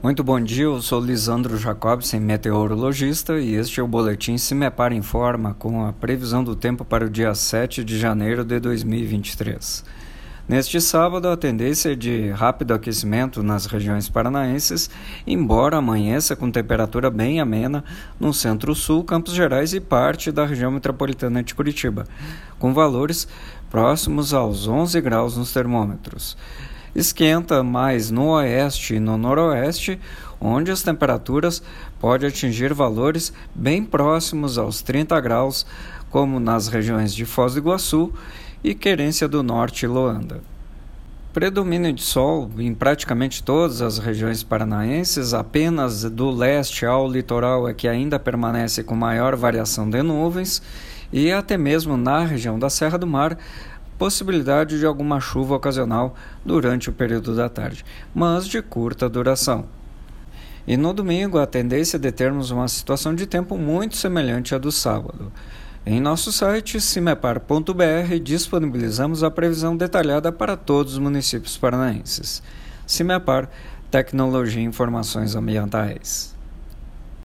Muito bom dia, eu sou Lisandro Jacobsen, meteorologista, e este é o Boletim Cimepar Informa com a previsão do tempo para o dia 7 de janeiro de 2023. Neste sábado, a tendência é de rápido aquecimento nas regiões paranaenses, embora amanheça com temperatura bem amena no centro-sul, Campos Gerais e parte da região metropolitana de Curitiba, com valores próximos aos 11 graus nos termômetros. Esquenta mais no oeste e no noroeste, onde as temperaturas podem atingir valores bem próximos aos 30 graus, como nas regiões de Foz do Iguaçu e Querência do Norte e Loanda. Predomínio de sol em praticamente todas as regiões paranaenses, apenas do leste ao litoral é que ainda permanece com maior variação de nuvens, e até mesmo na região da Serra do Mar possibilidade de alguma chuva ocasional durante o período da tarde, mas de curta duração. E no domingo, a tendência é de termos uma situação de tempo muito semelhante à do sábado. Em nosso site cimepar.br disponibilizamos a previsão detalhada para todos os municípios paranaenses. Cimepar, Tecnologia e Informações Ambientais.